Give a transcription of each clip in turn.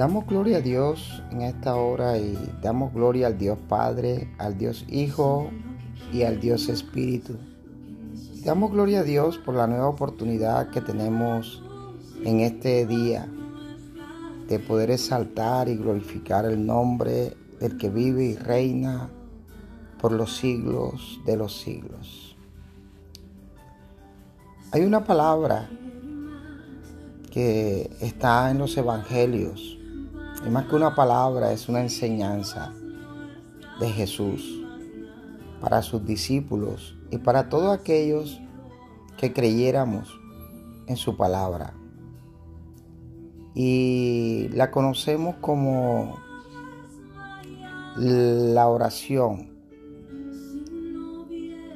Damos gloria a Dios en esta hora y damos gloria al Dios Padre, al Dios Hijo y al Dios Espíritu. Damos gloria a Dios por la nueva oportunidad que tenemos en este día de poder exaltar y glorificar el nombre del que vive y reina por los siglos de los siglos. Hay una palabra que está en los evangelios y más que una palabra, es una enseñanza de Jesús para sus discípulos y para todos aquellos que creyéramos en su palabra. Y la conocemos como la oración.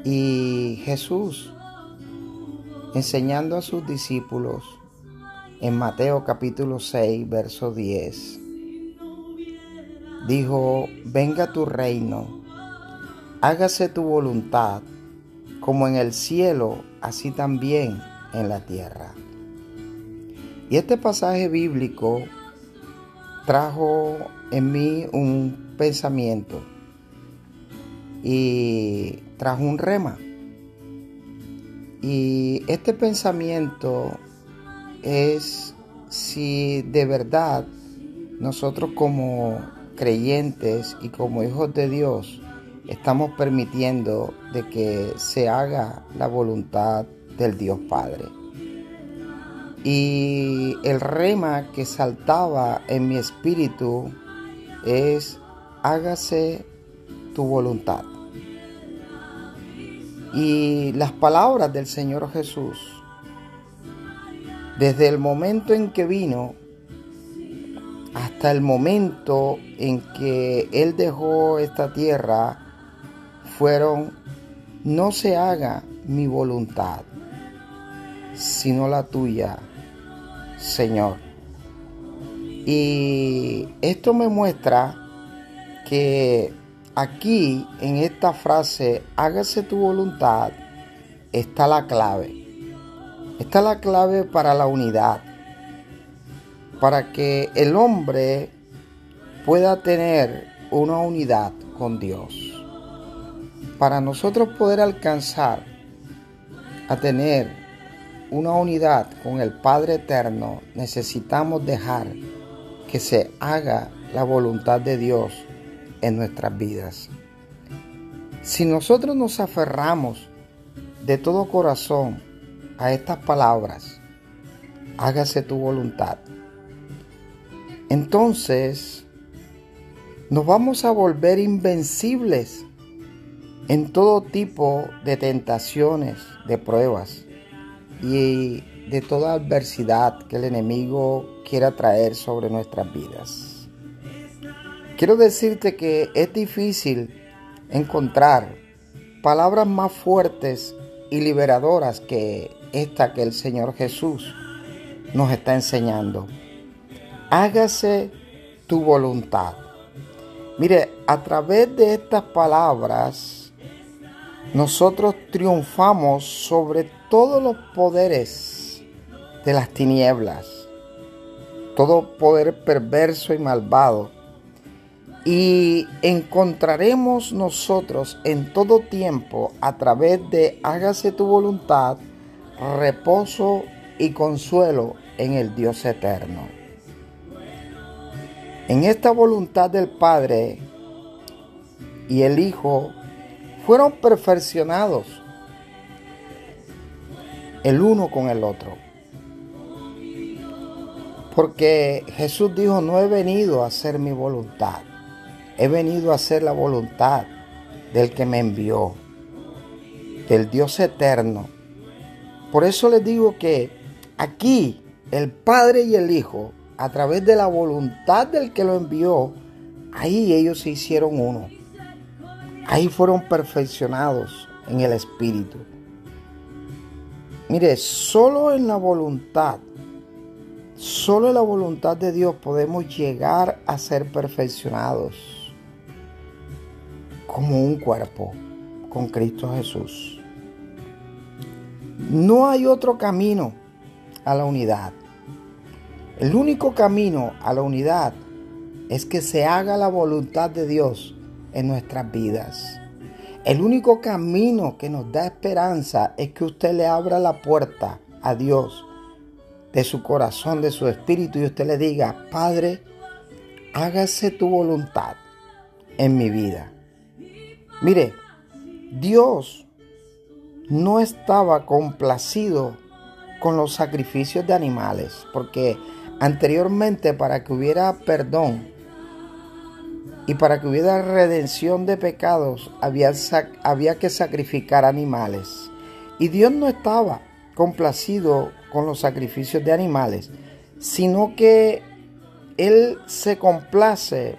Y Jesús, enseñando a sus discípulos en Mateo capítulo 6, verso 10, dijo, venga tu reino, hágase tu voluntad, como en el cielo, así también en la tierra. Y este pasaje bíblico trajo en mí un pensamiento y trajo un rema. Y este pensamiento es si de verdad nosotros como creyentes y como hijos de Dios estamos permitiendo de que se haga la voluntad del Dios Padre. Y el rema que saltaba en mi espíritu es hágase tu voluntad. Y las palabras del Señor Jesús, desde el momento en que vino hasta el momento en que Él dejó esta tierra, fueron, no se haga mi voluntad, sino la tuya, Señor. Y esto me muestra que aquí en esta frase, hágase tu voluntad, está la clave. Está la clave para la unidad. Para que el hombre pueda tener una unidad con Dios. Para nosotros poder alcanzar a tener una unidad con el Padre Eterno, necesitamos dejar que se haga la voluntad de Dios en nuestras vidas. Si nosotros nos aferramos de todo corazón a estas palabras, hágase tu voluntad, entonces nos vamos a volver invencibles en todo tipo de tentaciones, de pruebas y de toda adversidad que el enemigo quiera traer sobre nuestras vidas. Quiero decirte que es difícil encontrar palabras más fuertes y liberadoras que esta que el Señor Jesús nos está enseñando. Hágase tu voluntad. Mire, a través de estas palabras, nosotros triunfamos sobre todos los poderes de las tinieblas, todo poder perverso y malvado. Y encontraremos nosotros en todo tiempo, a través de hágase tu voluntad, reposo y consuelo en el Dios eterno. En esta voluntad del Padre y el Hijo fueron perfeccionados el uno con el otro. Porque Jesús dijo, no he venido a hacer mi voluntad, he venido a hacer la voluntad del que me envió, del Dios eterno. Por eso les digo que aquí el Padre y el Hijo, a través de la voluntad del que lo envió, ahí ellos se hicieron uno. Ahí fueron perfeccionados en el Espíritu. Mire, solo en la voluntad, solo en la voluntad de Dios podemos llegar a ser perfeccionados como un cuerpo con Cristo Jesús. No hay otro camino a la unidad. El único camino a la unidad es que se haga la voluntad de Dios en nuestras vidas. El único camino que nos da esperanza es que usted le abra la puerta a Dios de su corazón, de su espíritu y usted le diga, Padre, hágase tu voluntad en mi vida. Mire, Dios no estaba complacido con los sacrificios de animales, porque anteriormente para que hubiera perdón y para que hubiera redención de pecados había, había que sacrificar animales. Y Dios no estaba complacido con los sacrificios de animales, sino que Él se complace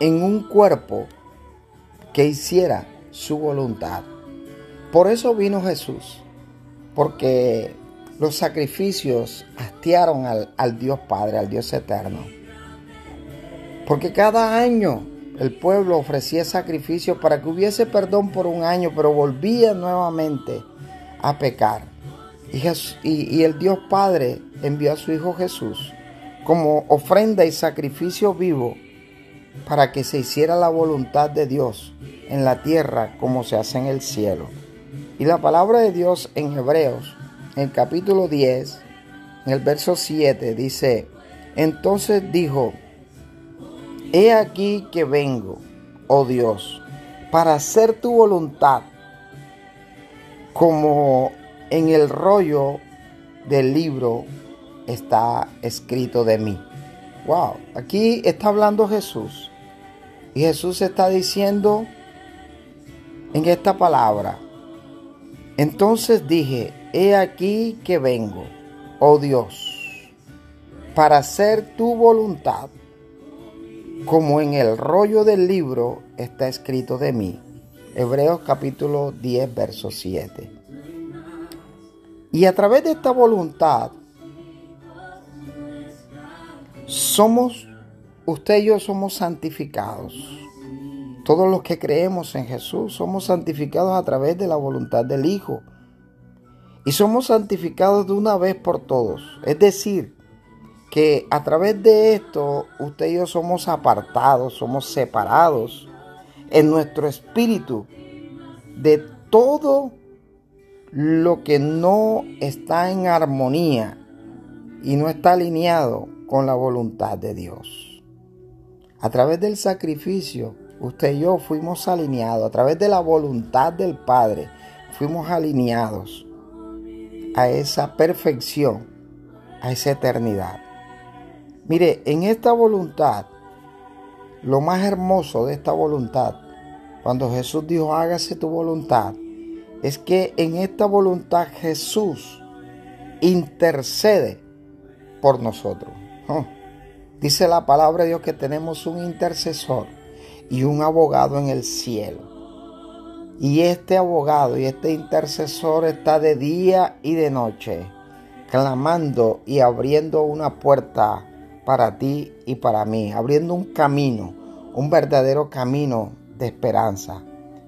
en un cuerpo que hiciera su voluntad. Por eso vino Jesús, porque los sacrificios hastiaron al, al Dios Padre, al Dios eterno. Porque cada año el pueblo ofrecía sacrificios para que hubiese perdón por un año, pero volvía nuevamente a pecar. Y, y, el Dios Padre envió a su Hijo Jesús como ofrenda y sacrificio vivo para que se hiciera la voluntad de Dios en la tierra como se hace en el cielo. Y la palabra de Dios en Hebreos, el capítulo 10, en el verso 7, dice, entonces dijo, He aquí que vengo, oh Dios, para hacer tu voluntad, como en el rollo del libro está escrito de mí. Wow, aquí está hablando Jesús. Y Jesús está diciendo en esta palabra. Entonces dije, he aquí que vengo, oh Dios, para hacer tu voluntad como en el rollo del libro está escrito de mí. Hebreos capítulo 10, verso 7. Y a través de esta voluntad, somos, usted y yo somos santificados. Todos los que creemos en Jesús somos santificados a través de la voluntad del Hijo. Y somos santificados de una vez por todos. Es decir, que a través de esto usted y yo somos apartados, somos separados en nuestro espíritu de todo lo que no está en armonía y no está alineado con la voluntad de Dios. A través del sacrificio, usted y yo fuimos alineados, a través de la voluntad del Padre, fuimos alineados a esa perfección, a esa eternidad. Mire, en esta voluntad, lo más hermoso de esta voluntad, cuando Jesús dijo, hágase tu voluntad, es que en esta voluntad Jesús intercede por nosotros. Oh, dice la palabra de Dios que tenemos un intercesor y un abogado en el cielo. Y este abogado y este intercesor está de día y de noche, clamando y abriendo una puerta para ti y para mí, abriendo un camino, un verdadero camino de esperanza.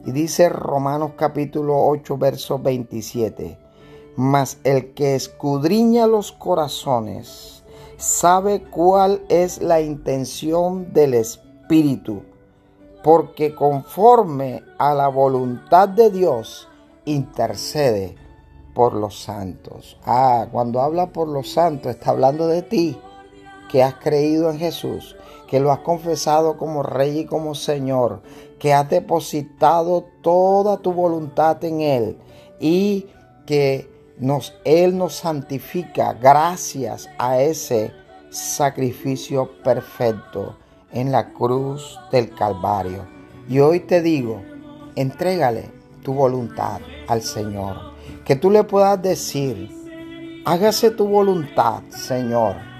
Y dice Romanos capítulo 8, verso 27, mas el que escudriña los corazones sabe cuál es la intención del Espíritu, porque conforme a la voluntad de Dios intercede por los santos. Ah, cuando habla por los santos está hablando de ti que has creído en Jesús, que lo has confesado como Rey y como Señor, que has depositado toda tu voluntad en Él y que Él nos santifica gracias a ese sacrificio perfecto en la cruz del Calvario. Y hoy te digo, entrégale tu voluntad al Señor. Que tú le puedas decir, hágase tu voluntad, Señor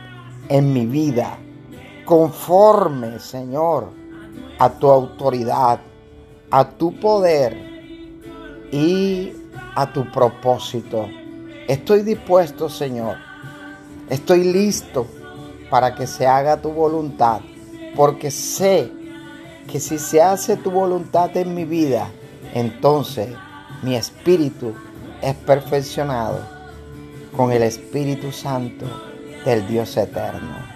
en mi vida, conforme, Señor, a tu autoridad, a tu poder y a tu propósito. Estoy dispuesto, Señor. Estoy listo para que se haga tu voluntad, porque sé que si se hace tu voluntad en mi vida, entonces mi espíritu es perfeccionado con el Espíritu Santo del Dios eterno.